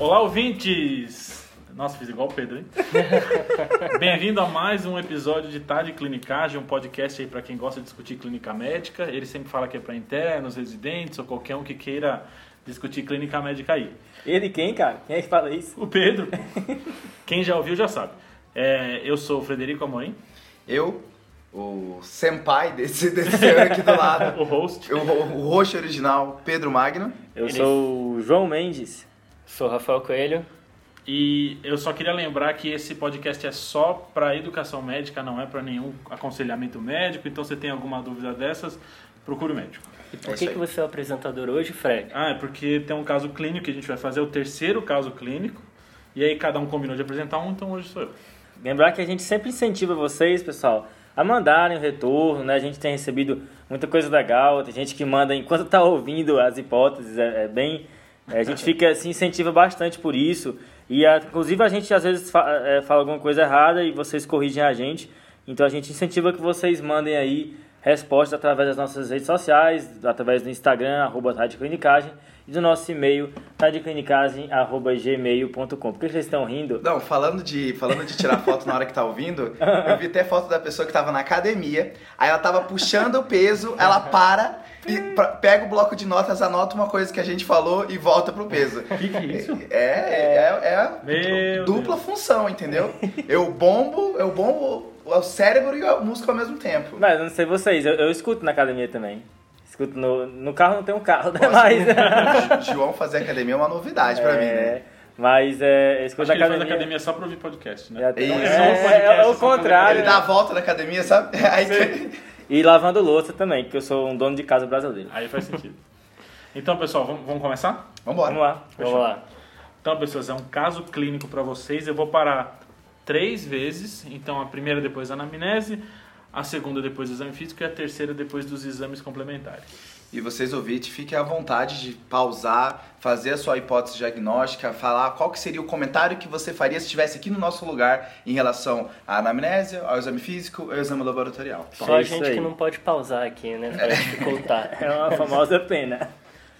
Olá, ouvintes! Nossa, fiz igual o Pedro, hein? Bem-vindo a mais um episódio de Tarde Clinicagem, um podcast aí para quem gosta de discutir clínica médica. Ele sempre fala que é para internos, residentes ou qualquer um que queira discutir clínica médica aí. Ele quem, cara? Quem é que fala isso? O Pedro. Quem já ouviu já sabe. É, eu sou o Frederico Amorim. Eu, o senpai desse, desse senhor aqui do lado. o host. O, o host original, Pedro Magno. Eu sou o João Mendes. Sou Rafael Coelho. E eu só queria lembrar que esse podcast é só para educação médica, não é para nenhum aconselhamento médico. Então, se tem alguma dúvida dessas, procure o médico. E por É que, que você é o apresentador hoje, Fred? Ah, é porque tem um caso clínico que a gente vai fazer, o terceiro caso clínico. E aí cada um combinou de apresentar um, então hoje sou eu. Lembrar que a gente sempre incentiva vocês, pessoal, a mandarem o retorno, né? A gente tem recebido muita coisa legal, tem gente que manda enquanto tá ouvindo as hipóteses, é, é bem... é, a gente fica, se incentiva bastante por isso. E, a- inclusive, a gente às vezes fa- é, fala alguma coisa errada e vocês corrigem a gente. Então, a gente incentiva que vocês mandem aí respostas através das nossas redes sociais, através do Instagram, arroba Clinicagem, e do nosso e-mail, radioclinicagem.gmail.com. Por que vocês estão rindo? Não, falando de, falando de tirar foto na hora que tá ouvindo, eu vi até foto da pessoa que tava na academia, aí ela tava puxando o peso, ela para pega o bloco de notas, anota uma coisa que a gente falou e volta pro peso. O que, que é isso? É, é, é Meu dupla função, entendeu? Eu bombo, eu bombo o cérebro e o músculo ao mesmo tempo. Mas eu não sei vocês, eu, eu escuto na academia também. Escuto no, no carro, não tem um carro, né? Mas, o João fazer academia é uma novidade pra mim, né? é, mas é, eu escuto Acho que na ele faz academia. academia só pra ouvir podcast, né? É, é, podcast, é o contrário. Ele dá a volta na academia, sabe? Aí que- E lavando louça também, porque eu sou um dono de casa brasileiro. Aí faz sentido. Então, pessoal, vamos, vamos começar? Vambora. Vamos lá. Vamos lá. Então, pessoas, é um caso clínico para vocês. Eu vou parar três vezes. Então, a primeira depois da anamnese, a segunda depois do exame físico e a terceira depois dos exames complementares. E vocês ouvintes, fiquem à vontade de pausar, fazer a sua hipótese diagnóstica, falar qual que seria o comentário que você faria se estivesse aqui no nosso lugar em relação à anamnese, ao exame físico e ao exame laboratorial. Só a isso gente aí. que não pode pausar aqui, né? Pra dificultar. É uma famosa pena.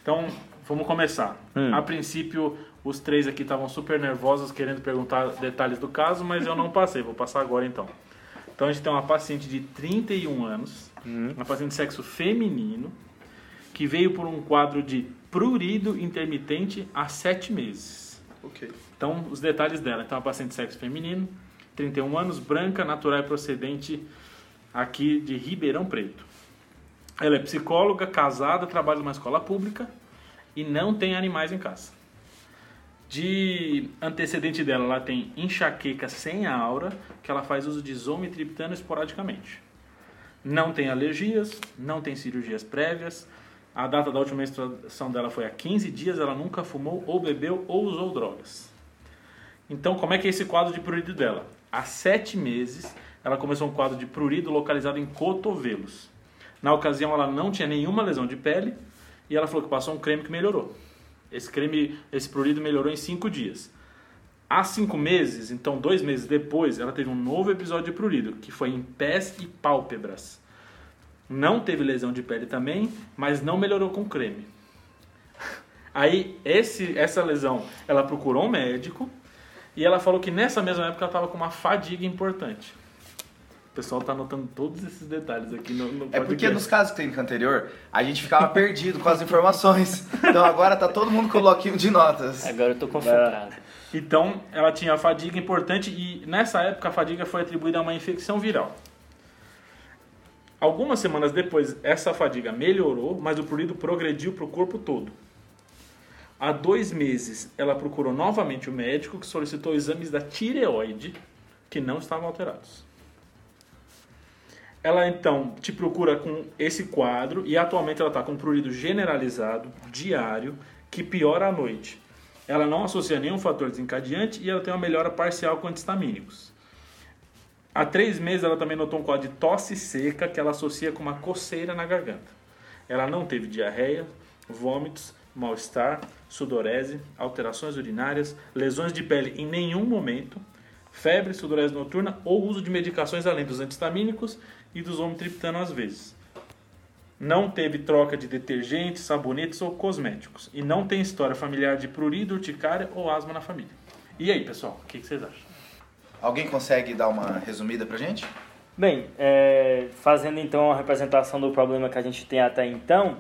Então, vamos começar. Hum. A princípio, os três aqui estavam super nervosos querendo perguntar detalhes do caso, mas eu não passei. Vou passar agora então. Então, a gente tem uma paciente de 31 anos, uma paciente de sexo feminino, que veio por um quadro de prurido intermitente há sete meses. Ok. Então, os detalhes dela. Então, a paciente de sexo feminino, 31 anos, branca, natural e procedente aqui de Ribeirão Preto. Ela é psicóloga, casada, trabalha numa escola pública e não tem animais em casa. De antecedente dela, ela tem enxaqueca sem aura, que ela faz uso de zometriptano esporadicamente. Não tem alergias, não tem cirurgias prévias. A data da última menstruação dela foi há 15 dias, ela nunca fumou ou bebeu ou usou drogas. Então, como é que é esse quadro de prurido dela? Há sete meses, ela começou um quadro de prurido localizado em cotovelos. Na ocasião, ela não tinha nenhuma lesão de pele e ela falou que passou um creme que melhorou. Esse creme, esse prurido melhorou em cinco dias. Há cinco meses, então dois meses depois, ela teve um novo episódio de prurido, que foi em pés e pálpebras. Não teve lesão de pele também, mas não melhorou com creme. Aí, esse, essa lesão, ela procurou um médico e ela falou que nessa mesma época ela estava com uma fadiga importante. O pessoal está anotando todos esses detalhes aqui no, no É porque nos casos clínicos anterior, a gente ficava perdido com as informações. Então agora tá todo mundo com o bloquinho de notas. Agora eu tô concentrado. Então, ela tinha fadiga importante e nessa época a fadiga foi atribuída a uma infecção viral. Algumas semanas depois, essa fadiga melhorou, mas o prurido progrediu para o corpo todo. Há dois meses, ela procurou novamente o médico que solicitou exames da tireoide, que não estavam alterados. Ela então te procura com esse quadro e atualmente ela está com prurido generalizado, diário, que piora à noite. Ela não associa nenhum fator desencadeante e ela tem uma melhora parcial com antistamínicos. Há três meses ela também notou um quadro de tosse seca que ela associa com uma coceira na garganta. Ela não teve diarreia, vômitos, mal-estar, sudorese, alterações urinárias, lesões de pele em nenhum momento, febre, sudorese noturna ou uso de medicações além dos antistamínicos e dos homotriptano às vezes. não teve troca de detergentes, sabonetes ou cosméticos e não tem história familiar de prurido, urticária ou asma na família. E aí, pessoal, o que vocês acham? Alguém consegue dar uma resumida pra gente? Bem, é, fazendo então a representação do problema que a gente tem até então,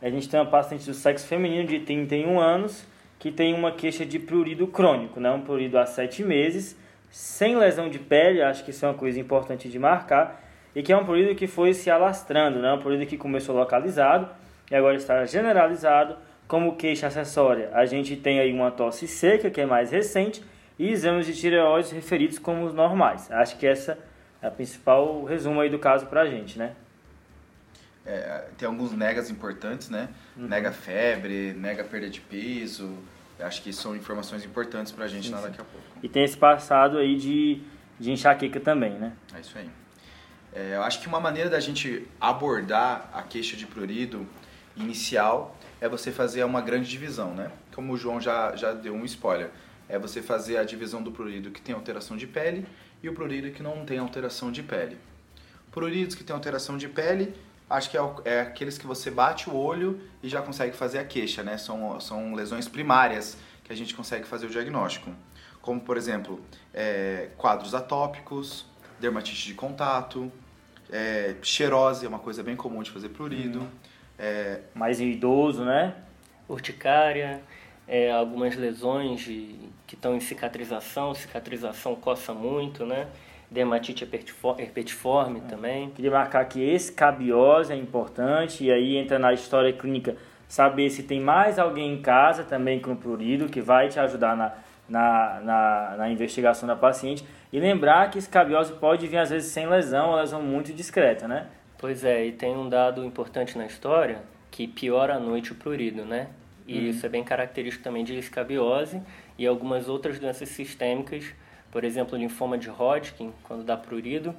a gente tem uma paciente do sexo feminino de 31 anos que tem uma queixa de prurido crônico, né? um prurido há 7 meses, sem lesão de pele, acho que isso é uma coisa importante de marcar, e que é um prurido que foi se alastrando, né? um prurido que começou localizado e agora está generalizado. Como queixa acessória, a gente tem aí uma tosse seca, que é mais recente, e exames de tireoide referidos como os normais. Acho que essa é a principal resumo aí do caso pra gente, né? É, tem alguns negas importantes, né? Nega febre, nega perda de peso. Acho que são informações importantes pra gente lá daqui a pouco. E tem esse passado aí de, de enxaqueca também, né? É isso aí. É, eu acho que uma maneira da gente abordar a queixa de prurido inicial é você fazer uma grande divisão, né? Como o João já, já deu um spoiler. É você fazer a divisão do prurido que tem alteração de pele e o prurido que não tem alteração de pele. Pruridos que têm alteração de pele, acho que é, é aqueles que você bate o olho e já consegue fazer a queixa, né? São, são lesões primárias que a gente consegue fazer o diagnóstico. Como, por exemplo, é, quadros atópicos, dermatite de contato, é, xerose é uma coisa bem comum de fazer prurido. É, Mais idoso, né? Urticária, é, algumas lesões de- que estão em cicatrização, cicatrização coça muito, né? Dermatite herpetifo- herpetiforme também. Queria marcar que escabiose é importante, e aí entra na história clínica saber se tem mais alguém em casa também com prurido, que vai te ajudar na, na, na, na investigação da paciente. E lembrar que escabiose pode vir às vezes sem lesão, ou lesão muito discreta, né? Pois é, e tem um dado importante na história que piora à noite o prurido, né? E isso é bem característico também de escabiose e algumas outras doenças sistêmicas, por exemplo, linfoma de Hodgkin, quando dá prurido,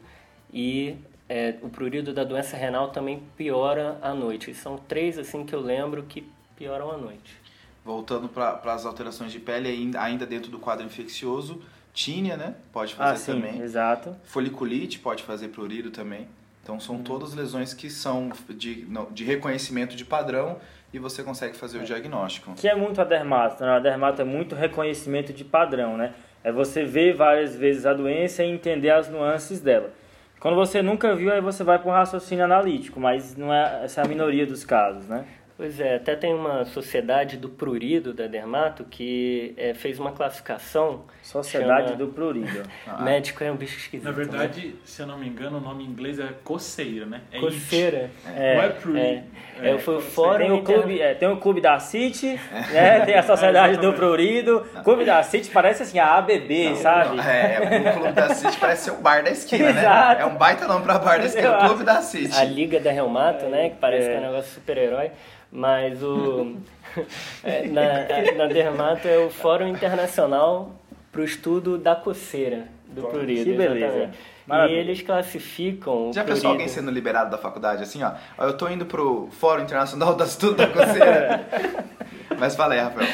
e é, o prurido da doença renal também piora à noite. São três assim que eu lembro que pioram à noite. voltando para as alterações de pele, ainda, ainda dentro do quadro infeccioso, tínia, né? Pode fazer Ah, sim, também. exato. Foliculite pode fazer prurido também. Então são Uhum. todas lesões que são de, não, de reconhecimento de padrão e você consegue fazer o diagnóstico. Que é muito a dermato, né? A dermato é muito reconhecimento de padrão, né? É você ver várias vezes a doença e entender as nuances dela. Quando você nunca viu, aí você vai para um raciocínio analítico, mas não é essa é a minoria dos casos, né? Pois é, até tem uma sociedade do prurido da Dermato que é, fez uma classificação. Sociedade chama- do prurido. Médico é um bicho esquisito. Na né? verdade, se eu não me engano, o nome em inglês é coceira, né? É Coceira. É, Não é prurido. É, é, foi o fórum Tem o clube, é, tem o clube da City, né? Tem a Sociedade do Prurido. Clube da City parece assim a ABB, sabe? Não, é, o Clube da City parece ser o bar da esquina, né? Exato. É um baita nome pra bar da esquina, o Clube da City. a Liga da Reumato, né? Que parece É. que é um negócio super-herói. Mas o. é, na, na Dermato é o Fórum Internacional para o Estudo da Coceira do prurido. Que beleza. exatamente. E eles classificam. o Já pensou alguém sendo liberado da faculdade assim, ó? Ó, Eu tô indo pro Fórum Internacional das Estudo da Coceira. Mas fala aí, Rafael.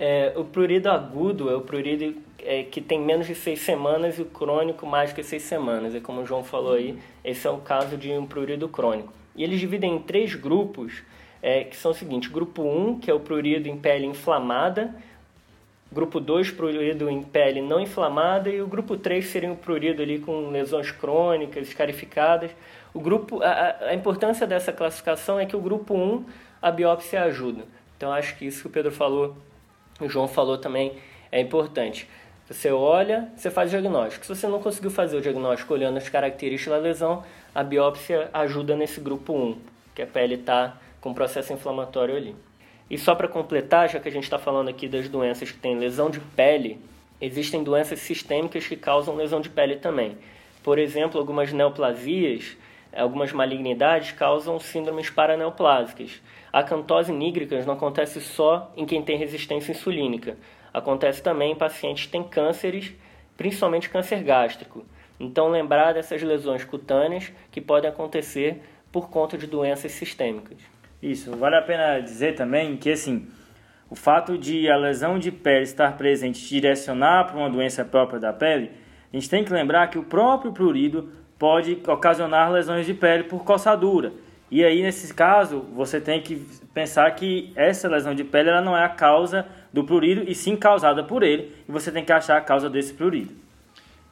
É, o prurido agudo é o prurido é, que tem menos de seis semanas e o crônico mais que seis semanas. É como o João falou aí, esse é o caso de um prurido crônico. E eles dividem em três grupos, é, que são o seguinte: grupo 1, que é o prurido em pele inflamada, grupo 2, prurido em pele não inflamada, e o grupo 3 seria o prurido ali com lesões crônicas, escarificadas. O grupo, a, a- importância dessa classificação é que o grupo 1, a biópsia ajuda. Então acho que isso que o Pedro falou o João falou também, é importante. Você olha, você faz o diagnóstico. Se você não conseguiu fazer o diagnóstico olhando as características da lesão, a biópsia ajuda nesse grupo 1, que a pele está com processo inflamatório ali. E só para completar, já que a gente está falando aqui das doenças que têm lesão de pele, existem doenças sistêmicas que causam lesão de pele também. Por exemplo, algumas neoplasias, algumas malignidades causam síndromes paraneoplásicas. A cantose nígricas não acontece só em quem tem resistência insulínica. Acontece também em pacientes que têm cânceres, principalmente câncer gástrico. Então, lembrar dessas lesões cutâneas que podem acontecer por conta de doenças sistêmicas. Isso, vale a pena dizer também que assim, o fato de a lesão de pele estar presente direcionar para uma doença própria da pele, a gente tem que lembrar que o próprio prurido pode ocasionar lesões de pele por coçadura. E aí, nesse caso, você tem que pensar que essa lesão de pele ela não é a causa do prurido, e sim causada por ele, e você tem que achar a causa desse prurido.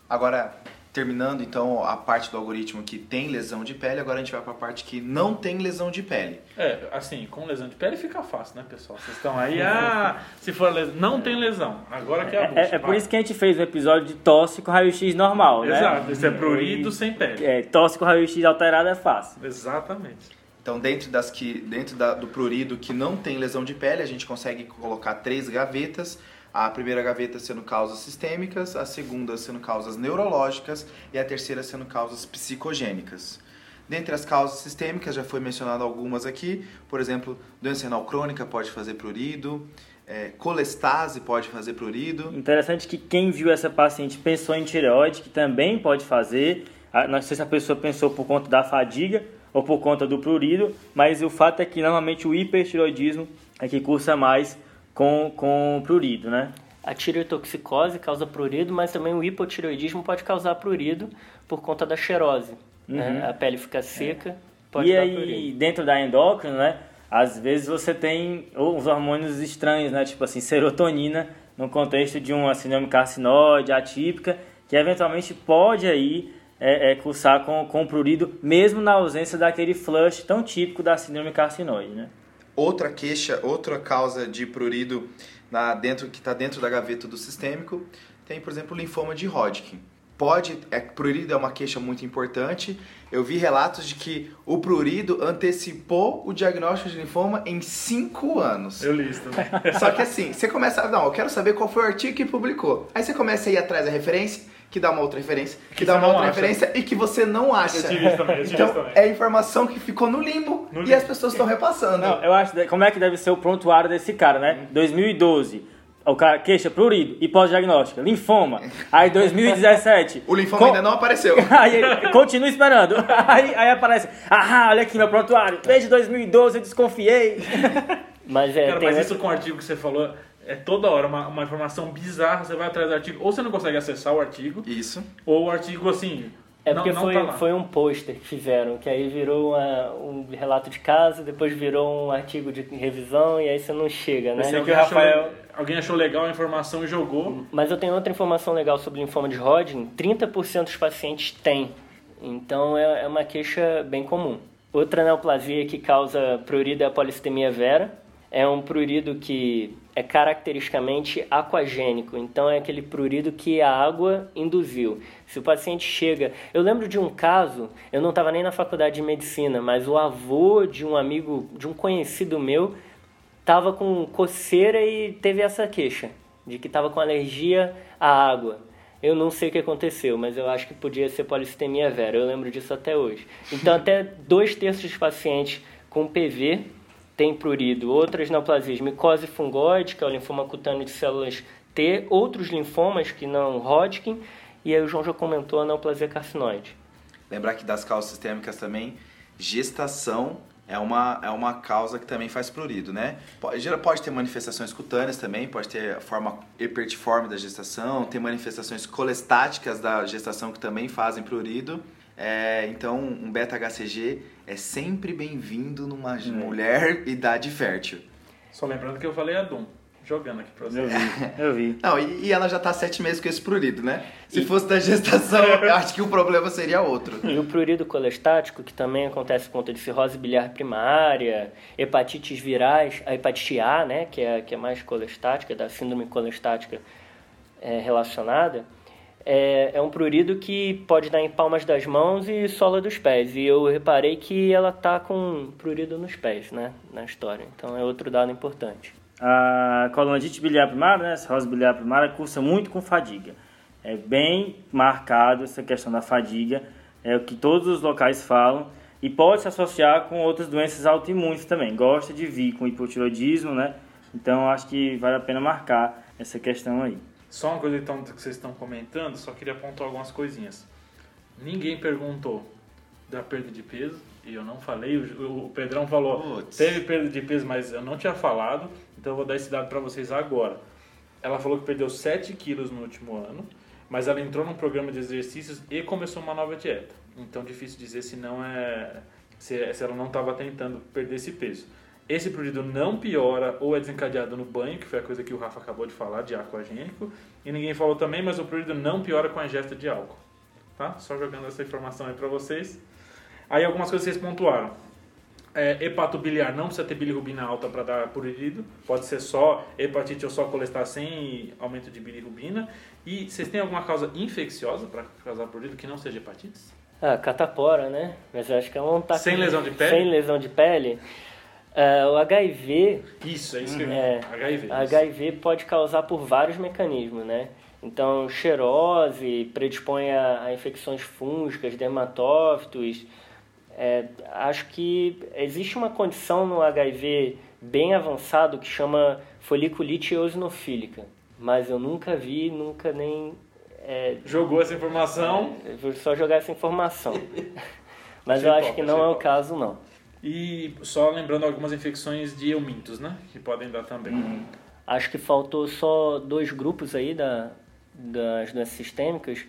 Agora, terminando então a parte do algoritmo que tem lesão de pele, agora a gente vai para a parte que não tem lesão de pele. É, assim, com lesão de pele fica fácil, né, pessoal? Vocês estão aí, ah, se for lesão, não tem lesão. Agora que é a É, bucha. é por isso que a gente fez um episódio de tosse com raio-x normal, né? Exato, esse é prurido sem pele. É, tosse com raio-x alterado é fácil. Exatamente. Então, dentro das que dentro da- do prurido que não tem lesão de pele, a gente consegue colocar três gavetas. A primeira gaveta sendo causas sistêmicas, a segunda sendo causas neurológicas e a terceira sendo causas psicogênicas. Dentre as causas sistêmicas, já foi mencionado algumas aqui, por exemplo, doença renal crônica pode fazer prurido, é, colestase pode fazer prurido, Interessante que quem viu essa paciente pensou em tireoide, que também pode fazer. Ah, Não sei se a pessoa pensou por conta da fadiga ou por conta do prurido, mas o fato é que normalmente o hipertireoidismo é que cursa mais com, com prurido, né? A tireotoxicose causa prurido, mas também o hipotireoidismo pode causar prurido por conta da xerose. né? A pele fica seca, pode Uhum. É. e dar aí, prurido. dentro da endócrina, né? Às vezes você tem uns hormônios estranhos, né? Tipo assim, serotonina, no contexto de uma síndrome carcinoide atípica, que eventualmente pode aí é, é, cursar com, com prurido, mesmo na ausência daquele flush tão típico da síndrome carcinoide, né? Outra queixa, outra causa de prurido na, dentro, que está dentro da gaveta do sistêmico, tem, por exemplo, o linfoma de Hodgkin. Pode, é, prurido é uma queixa muito importante. Eu vi relatos de que o prurido antecipou o diagnóstico de linfoma em 5 anos. Eu li isso também. Só que assim, você começa, não, eu quero saber qual foi o artigo que publicou. Aí você começa a ir atrás da referência, que dá uma outra referência, que, Que dá uma outra acha. referência e que você não acha. Eu tive isso também, eu tive Então, isso também. é informação que ficou no limbo No e limbo. as pessoas estão repassando. Não, eu acho, como é que deve ser o prontuário desse cara, né? 2012, o cara queixa prurido e pós-diagnóstica, linfoma. Aí 2017. O linfoma co- ainda não apareceu. Aí ele continua esperando. Aí, aí aparece, ah, olha aqui meu prontuário. Desde 2012 eu desconfiei. Mas é, Cara, tem mas outra- isso com o artigo que você falou, é toda hora uma, uma informação bizarra, você vai atrás do artigo, ou você não consegue acessar o artigo, Isso. ou o artigo assim, É não, porque não foi, tá lá. foi um pôster que fizeram, que aí virou uma- um relato de caso, depois virou um artigo de revisão e aí você não chega, né? Esse Se aqui alguém, o Rafael- achou, alguém achou legal a informação e jogou, Mas eu tenho outra informação legal sobre linfoma de Hodgkin. 30% dos pacientes têm. Então é, é uma queixa bem comum. Outra neoplasia que causa prurido é a polistemia vera. É um prurido que é caracteristicamente aquagênico. Então é aquele prurido que a água induziu. Se o paciente chega... Eu lembro de um caso, eu não estava nem na faculdade de medicina, mas o avô de um amigo, de um conhecido meu, tava com coceira e teve essa queixa de que tava com alergia à água. Eu não sei o que aconteceu, mas eu acho que podia ser polistemia vera. Eu lembro disso até hoje. Então, até dois terços dos pacientes com PV têm prurido. Outras neoplasias, micose fungoide, que é o linfoma cutâneo de células T. Outros linfomas, que não Hodgkin. E aí o João já comentou a neoplasia carcinoide. Lembrar que das causas sistêmicas também, gestação é uma, é uma causa que também faz prurido, né? Pode, pode ter manifestações cutâneas também, pode ter forma hipertiforme da gestação, tem manifestações colestáticas da gestação que também fazem prurido. É, então, um beta-HCG é sempre bem-vindo numa mulher idade fértil. só lembrando que eu falei a Dum, jogando aqui pra você. Eu vi, eu vi. Não, e, e ela já tá sete meses com esse prurido, né? Se fosse da gestação, eu acho que o problema seria outro. E o prurido colestático, que também acontece por conta de cirrose biliar primária, hepatites virais, a hepatite A, né, que é, que é mais colestática, da síndrome colestática é, relacionada, é, é um prurido que pode dar em palmas das mãos e sola dos pés. E eu reparei que ela tá com prurido nos pés, né, na história. Então é outro dado importante. A colonite biliar primária, né, essa cirrose biliar primária, cursa muito com fadiga. É bem marcado essa questão da fadiga, é o que todos os locais falam, e pode se associar com outras doenças autoimunes também. Gosta de vir com hipotiroidismo, né? Então acho que vale a pena marcar essa questão aí. Só uma coisa então que vocês estão comentando, só queria apontar algumas coisinhas. Ninguém perguntou da perda de peso, e eu não falei, o o Pedrão falou, Putz. teve perda de peso, mas eu não tinha falado, então eu vou dar esse dado para vocês agora. Ela falou que perdeu 7 quilos no último ano, mas ela entrou num programa de exercícios e começou uma nova dieta. Então difícil dizer se não é se ela não estava tentando perder esse peso. Esse prurido não piora ou é desencadeado no banho, que foi a coisa que o Rafa acabou de falar, de aquagênico. E ninguém falou também, mas o prurido não piora com a ingesta de álcool. Tá? Só jogando essa informação aí para vocês. Aí algumas coisas vocês pontuaram. É, hepato biliar não precisa ter bilirrubina alta para dar prurido. Pode ser só hepatite ou só colesterol sem aumento de bilirrubina. E vocês têm alguma causa infecciosa para causar prurido que não seja hepatite? Ah, catapora, né? Mas eu acho que ela não tá... Sem lesão de pele? Sem lesão de pele. Ah, o HIV Isso, é isso que eu É, HIV. isso. HIV pode causar por vários mecanismos, né? Então, xerose predispõe a, a infecções fúngicas, dermatófitos. É, acho que existe uma condição no HIV bem avançado que chama foliculite eosinofílica, mas eu nunca vi, nunca nem é, Jogou essa informação. eu vou só jogar essa informação. Mas eu acho que não é o caso, não. E só lembrando algumas infecções de eumintos, né? Que podem dar também. Acho que faltou só dois grupos aí da, das doenças sistêmicas.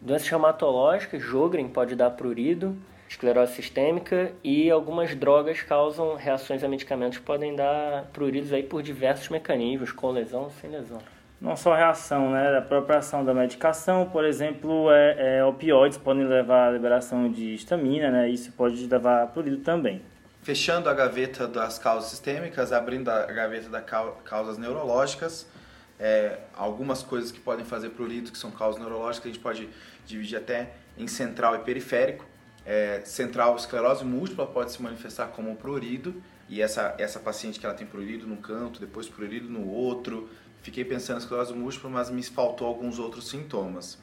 Doenças reumatológicas, Jogren pode dar prurido, esclerose sistêmica e algumas drogas causam reações a medicamentos que podem dar pruridos aí por diversos mecanismos, com lesão sem lesão. Não só a reação, né? A própria ação da medicação, por exemplo, é, é, opioides podem levar à liberação de histamina, né? Isso pode levar a prurido também. Fechando a gaveta das causas sistêmicas, abrindo a gaveta das causas neurológicas, é, algumas coisas que podem fazer prurido, que são causas neurológicas, a gente pode dividir até em central e periférico. É, central, esclerose múltipla pode se manifestar como prurido, e essa, essa paciente que ela tem prurido num canto, depois prurido no outro. Fiquei pensando em esclerose múltipla, mas me faltou alguns outros sintomas.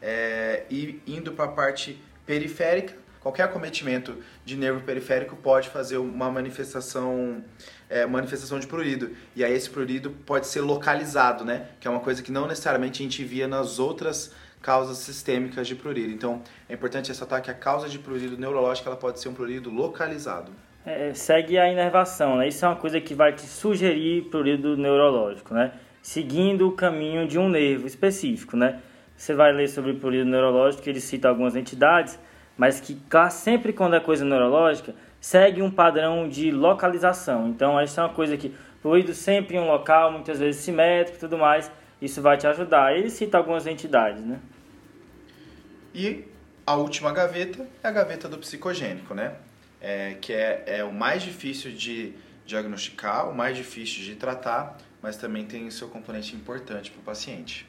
É, e indo para a parte periférica, qualquer acometimento de nervo periférico pode fazer uma manifestação, é, manifestação de prurido. E aí esse prurido pode ser localizado, né? Que é uma coisa que não necessariamente a gente via nas outras causas sistêmicas de prurido. Então é importante ressaltar que a causa de prurido neurológico ela pode ser um prurido localizado. É, segue a inervação, né? Isso é uma coisa que vai te sugerir prurido neurológico, né? Seguindo o caminho de um nervo específico, né? Você vai ler sobre prurido neurológico, ele cita algumas entidades, mas que sempre quando é coisa neurológica, segue um padrão de localização. Então, isso é uma coisa que prurido sempre em um local, muitas vezes simétrico e tudo mais, isso vai te ajudar. Ele cita algumas entidades, né? E a última gaveta é a gaveta do psicogênico, né? É, que é, é o mais difícil de diagnosticar, o mais difícil de tratar, mas também tem o seu componente importante para o paciente.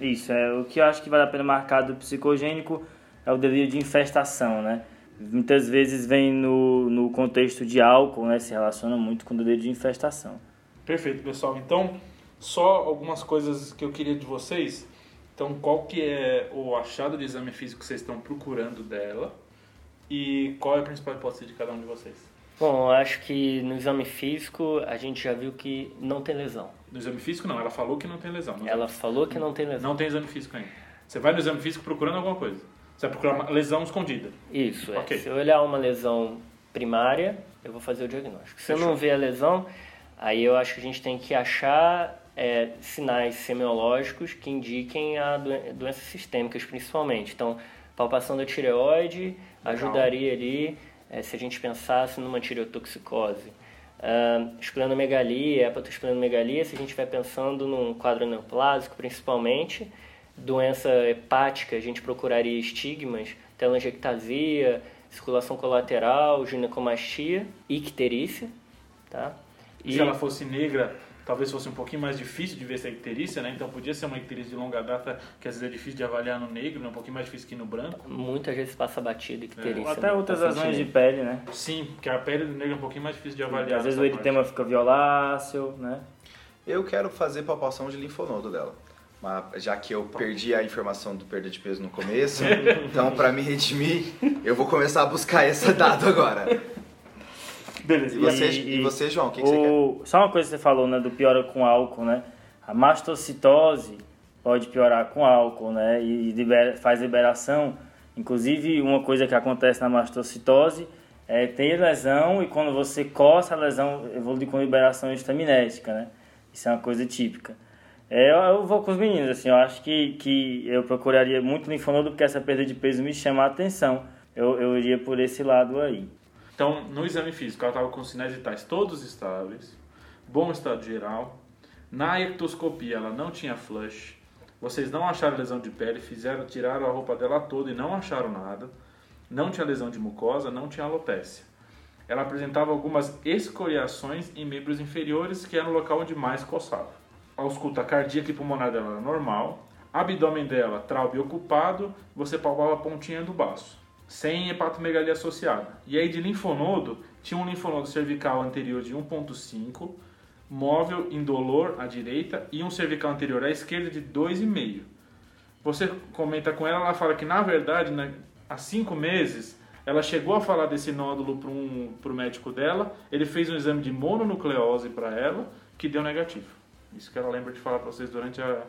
Isso, é o que eu acho que vale a pena marcar do psicogênico é o delírio de infestação, né? Muitas vezes vem no, no contexto de álcool, né? Se relaciona muito com o delírio de infestação. Perfeito, pessoal. Então, só algumas coisas que eu queria de vocês. Então, qual que é o achado de exame físico que vocês estão procurando dela? E qual é a principal hipótese de cada um de vocês? Bom, eu acho que no exame físico a gente já viu que não tem lesão. No exame físico, não. Ela falou que não tem lesão. Ela exame- falou que não tem lesão. Não tem exame físico ainda. Você vai no exame físico procurando alguma coisa. Você vai procurar uma lesão escondida. Isso, é. Ok. Se eu olhar uma lesão primária, eu vou fazer o diagnóstico. Se eu Fechou. não ver a lesão, aí eu acho que a gente tem que achar é, sinais semiológicos que indiquem a doen- doenças sistêmicas, principalmente. Então, palpação da tireoide ajudaria ali, é, se a gente pensasse numa tireotoxicose. Uh, esplenomegalia, hepatosplenomegalia, se a gente estiver pensando num quadro neoplásico, principalmente, doença hepática, a gente procuraria estigmas, telangiectasia, circulação colateral, ginecomastia, icterícia, tá? Se ela fosse negra, talvez fosse um pouquinho mais difícil de ver essa icterícia, né? Então podia ser uma icterícia de longa data, que às vezes é difícil de avaliar no negro, né? um pouquinho mais difícil que no branco. muitas vezes passa batida icterícia. Ou até no outras lesões de pele, né? Sim, porque a pele do negro é um pouquinho mais difícil de avaliar. Às vezes o essa eritema fica violáceo, né? Eu quero fazer palpação de linfonodo dela. Mas já que eu perdi a informação do perda de peso no começo, então para me redimir, eu vou começar a buscar esse dado agora. Beleza. E você, E- e você João, o que, que você quer? Só uma coisa que você falou, né, do piora com álcool, né? A mastocitose pode piorar com álcool, né? E libera- faz liberação. Inclusive, uma coisa que acontece na mastocitose é ter lesão e quando você coça a lesão, evolui com liberação estaminética, né? Isso é uma coisa típica. É, eu, eu vou com os meninos, assim, eu acho que, que eu procuraria muito linfonodo porque essa perda de peso me chama a atenção. Eu, eu iria por esse lado aí. Então, no exame físico, ela estava com sinais vitais todos estáveis, bom estado geral. Na ectoscopia, ela não tinha flush. Vocês não acharam lesão de pele, fizeram, tiraram a roupa dela toda e não acharam nada. Não tinha lesão de mucosa, não tinha alopecia. Ela apresentava algumas escoriações em membros inferiores, que era o local onde mais coçava. A ausculta cardíaca e pulmonar dela era normal. Abdômen dela, traube ocupado, você palpava a pontinha do baço sem hepatomegalia associada. E aí de linfonodo, tinha um linfonodo cervical anterior de 1.5, móvel indolor à direita e um cervical anterior à esquerda de 2,5. Você comenta com ela, ela fala que na verdade, né, há cinco meses, ela chegou a falar desse nódulo para um, o médico dela, ele fez um exame de mononucleose para ela, que deu negativo. Isso que ela lembra de falar para vocês durante a,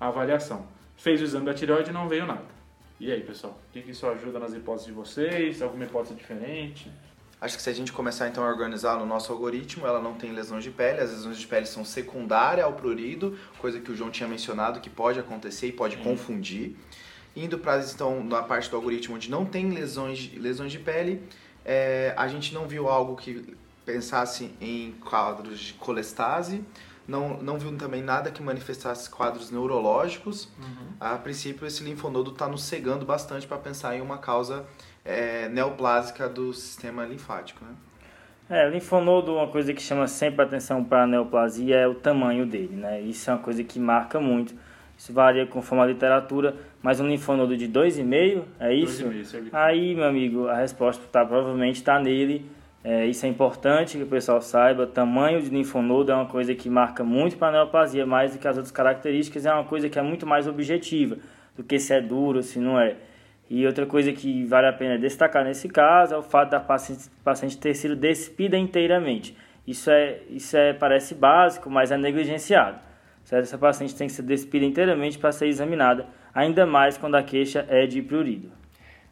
a avaliação. Fez o exame da tireoide e não veio nada. E aí, pessoal, o que, que isso ajuda nas hipóteses de vocês? Alguma hipótese diferente? Acho que se a gente começar então a organizar no nosso algoritmo, ela não tem lesões de pele, as lesões de pele são secundárias ao prurido, coisa que o João tinha mencionado que pode acontecer e pode confundir. Indo para então na parte do algoritmo onde não tem lesões, lesões de pele, é, a gente não viu algo que pensasse em quadros de colestase, não, não viu também nada que manifestasse quadros neurológicos. Uhum. A princípio, esse linfonodo está nos cegando bastante para pensar em uma causa é, neoplásica do sistema linfático. Né? É, linfonodo, uma coisa que chama sempre atenção para a neoplasia é o tamanho dele, né? Isso é uma coisa que marca muito. Isso varia conforme a literatura, mas um linfonodo de 2,5, é isso? 2,5, Aí, meu amigo, a resposta tá, provavelmente está nele é, isso é importante que o pessoal saiba. Tamanho de linfonodo é uma coisa que marca muito para a neoplasia, mais do que as outras características. É uma coisa que é muito mais objetiva do que se é duro, se não é. E outra coisa que vale a pena destacar nesse caso é o fato da paciente, paciente ter sido despida inteiramente. Isso é, isso é parece básico, mas é negligenciado. Certo? Essa paciente tem que ser despida inteiramente para ser examinada, ainda mais quando a queixa é de prurido.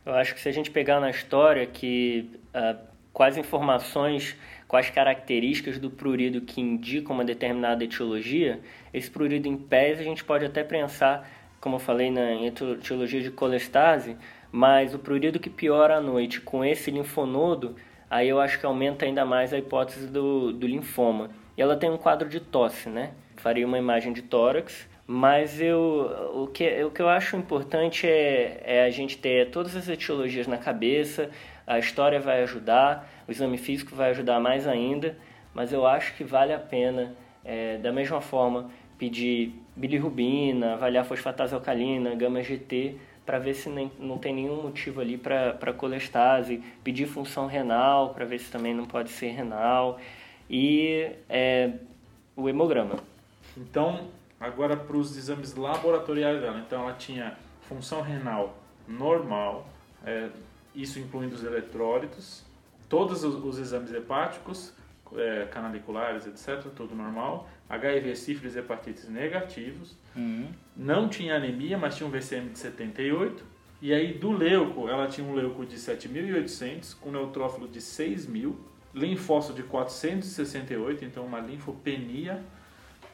Eu acho que se a gente pegar na história que uh, quais informações, quais características do prurido que indicam uma determinada etiologia, esse prurido em pés a gente pode até pensar, como eu falei na etiologia de colestase, mas o prurido que piora à noite com esse linfonodo, aí eu acho que aumenta ainda mais a hipótese do, do linfoma. E ela tem um quadro de tosse, né? Faria uma imagem de tórax, mas eu, o, que, o que eu acho importante é, é a gente ter todas as etiologias na cabeça, a história vai ajudar, o exame físico vai ajudar mais ainda, mas eu acho que vale a pena, é, da mesma forma, pedir bilirrubina, avaliar fosfatase alcalina, gama GT, para ver se nem, não tem nenhum motivo ali para colestase, pedir função renal, para ver se também não pode ser renal, e é, o hemograma. Então, agora para os exames laboratoriais dela. Então, ela tinha função renal normal, é, isso incluindo os eletrólitos, todos os, os exames hepáticos, é, canaliculares, etc., tudo normal. HIV, sífilis e hepatites negativos. Uhum. Não tinha anemia, mas tinha um VCM de 78. E aí, do leuco, ela tinha um leuco de 7.800, com neutrófilo de 6.000, linfócito de 468, então uma linfopenia,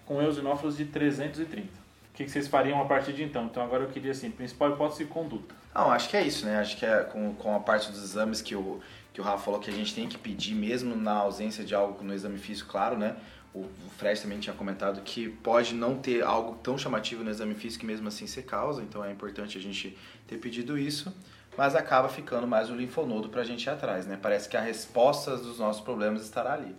com eosinófilos de 330. O que vocês fariam a partir de então? Então, agora eu queria, assim, principal hipótese de conduta. Não, acho que é isso, né? Acho que é com, com a parte dos exames que o, que o Rafa falou que a gente tem que pedir, mesmo na ausência de algo no exame físico, claro, né? O, o Fred também tinha comentado que pode não ter algo tão chamativo no exame físico e mesmo assim ser causa, então é importante a gente ter pedido isso, mas acaba ficando mais o linfonodo para a gente ir atrás, né? Parece que a resposta dos nossos problemas estará ali.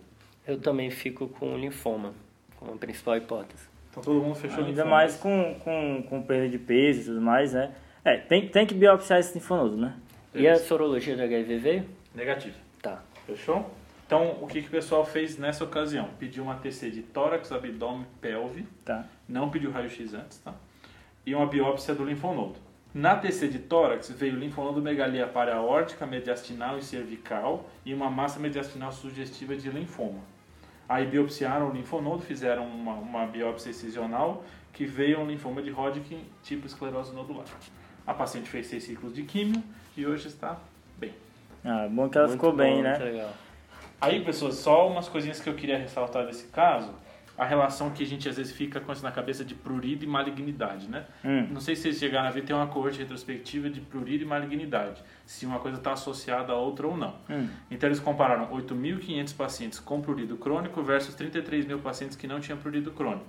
Eu também fico com o linfoma, como a principal hipótese. Então todo mundo fechou Ainda mais com, com, com perda de peso e tudo mais, né? É, tem, tem que biopsiar esse linfonodo, né? E a sorologia do HIV veio? Negativo. Tá. Fechou? Então, o que, que o pessoal fez nessa ocasião? Pediu uma TC de tórax, abdômen, pelve. Tá. Não pediu raio-x antes, tá? E uma biópsia do linfonodo. Na TC de tórax veio linfonodo megalia paraórtica, mediastinal e cervical e uma massa mediastinal sugestiva de linfoma. Aí biopsiaram o linfonodo, fizeram uma, uma biópsia excisional que veio um linfoma de Hodgkin tipo esclerose nodular. A paciente fez seis ciclos de químio e hoje está bem. Ah, bom que ela Muito ficou bom, bem, né? Legal. Aí, pessoas, só umas coisinhas que eu queria ressaltar desse caso. A relação que a gente às vezes fica com isso na cabeça de prurido e malignidade, né? Hum. Não sei se vocês chegaram a ver, tem uma coorte retrospectiva de prurido e malignidade, se uma coisa está associada a outra ou não. Hum. Então eles compararam 8.500 pacientes com prurido crônico versus 33 mil pacientes que não tinham prurido crônico.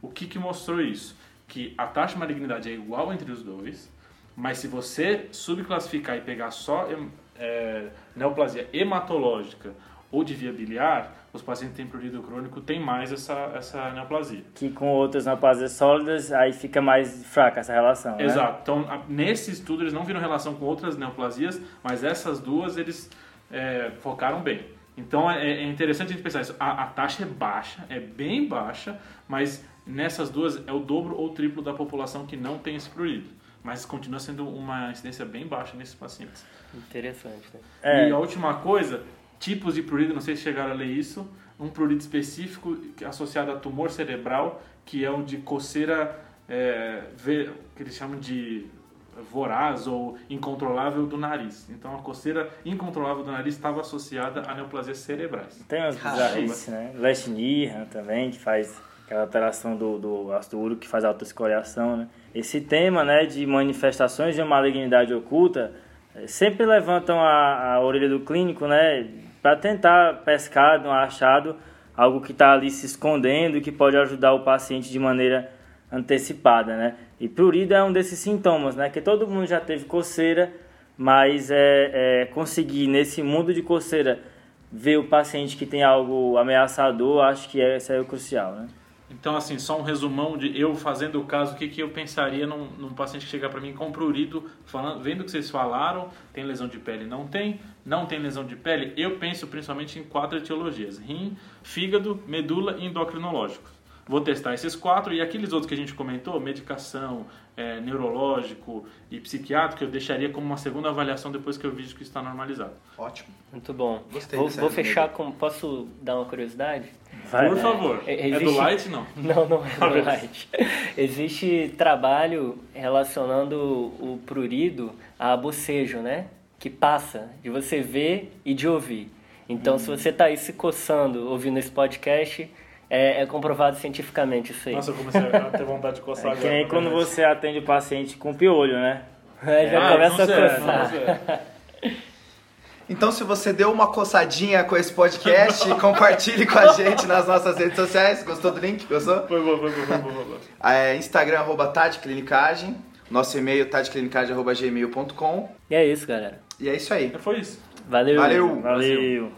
O que, que mostrou isso? Que a taxa de malignidade é igual entre os dois, mas se você subclassificar e pegar só hem- é, neoplasia hematológica ou de via biliar, os pacientes que têm prurido crônico têm mais essa, essa neoplasia. Que com outras neoplasias sólidas, aí fica mais fraca essa relação, né? Exato. Então, a- nesse estudo, eles não viram relação com outras neoplasias, mas essas duas eles é, focaram bem. Então, é, é interessante a gente pensar isso. A, a taxa é baixa, é bem baixa, mas nessas duas é o dobro ou triplo da população que não tem esse prurido. Mas continua sendo uma incidência bem baixa nesses pacientes. Interessante, né? É. E a última coisa, tipos de prurido, não sei se chegaram a ler isso, um prurido específico é associado a tumor cerebral, que é o de coceira, é, que eles chamam de voraz ou incontrolável do nariz. Então a coceira incontrolável do nariz estava associada a neoplasias cerebrais. Tem umas bizarrices, né? Leishnihan também, que faz aquela alteração do, do ácido úrico, que faz autoescoriação, né? Esse tema, né, de manifestações de uma malignidade oculta, eh, sempre levantam a, a orelha do clínico, né, para tentar pescar no achado algo que está ali se escondendo e que pode ajudar o paciente de maneira antecipada, né? E prurido é um desses sintomas, né? Que todo mundo já teve coceira, mas é, é conseguir nesse mundo de coceira ver o paciente que tem algo ameaçador, acho que é, esse é o crucial, né? Então, assim, só um resumão de eu fazendo o caso, o que, que eu pensaria num, num paciente que chegar para mim com prurido, falando, vendo o que vocês falaram, tem lesão de pele? Não tem. Não tem lesão de pele? Eu penso principalmente em quatro etiologias: rim, fígado, medula e endocrinológicos. Vou testar esses quatro e aqueles outros que a gente comentou, medicação, é, neurológico e psiquiátrico, eu deixaria como uma segunda avaliação depois que eu vejo que está normalizado. Ótimo. Muito bom. Gostei Vou, vou fechar com. Posso dar uma curiosidade? Vai, Por favor. É- É do existe- light? Não. Não, não é do light. Existe trabalho relacionando o prurido a bocejo, né? Que passa de você ver e de ouvir. Então, se você tá aí se coçando ouvindo esse podcast, é, é comprovado cientificamente isso aí. Nossa, eu comecei a ter vontade de coçar É agora. que nem na quando verdade. você atende o paciente com piolho, né? Aí já Ah, começa então a coçar. então. Então, se você deu uma coçadinha com esse podcast, compartilhe com a gente nas nossas redes sociais. Gostou do link? Gostou? Foi bom, foi bom, foi bom, foi bom. É, Instagram, arroba tadclinicagem. Nosso e-mail, tadclinicagem.gmail.com. E é isso, galera. E é isso aí. Foi isso. Valeu. Valeu. Valeu.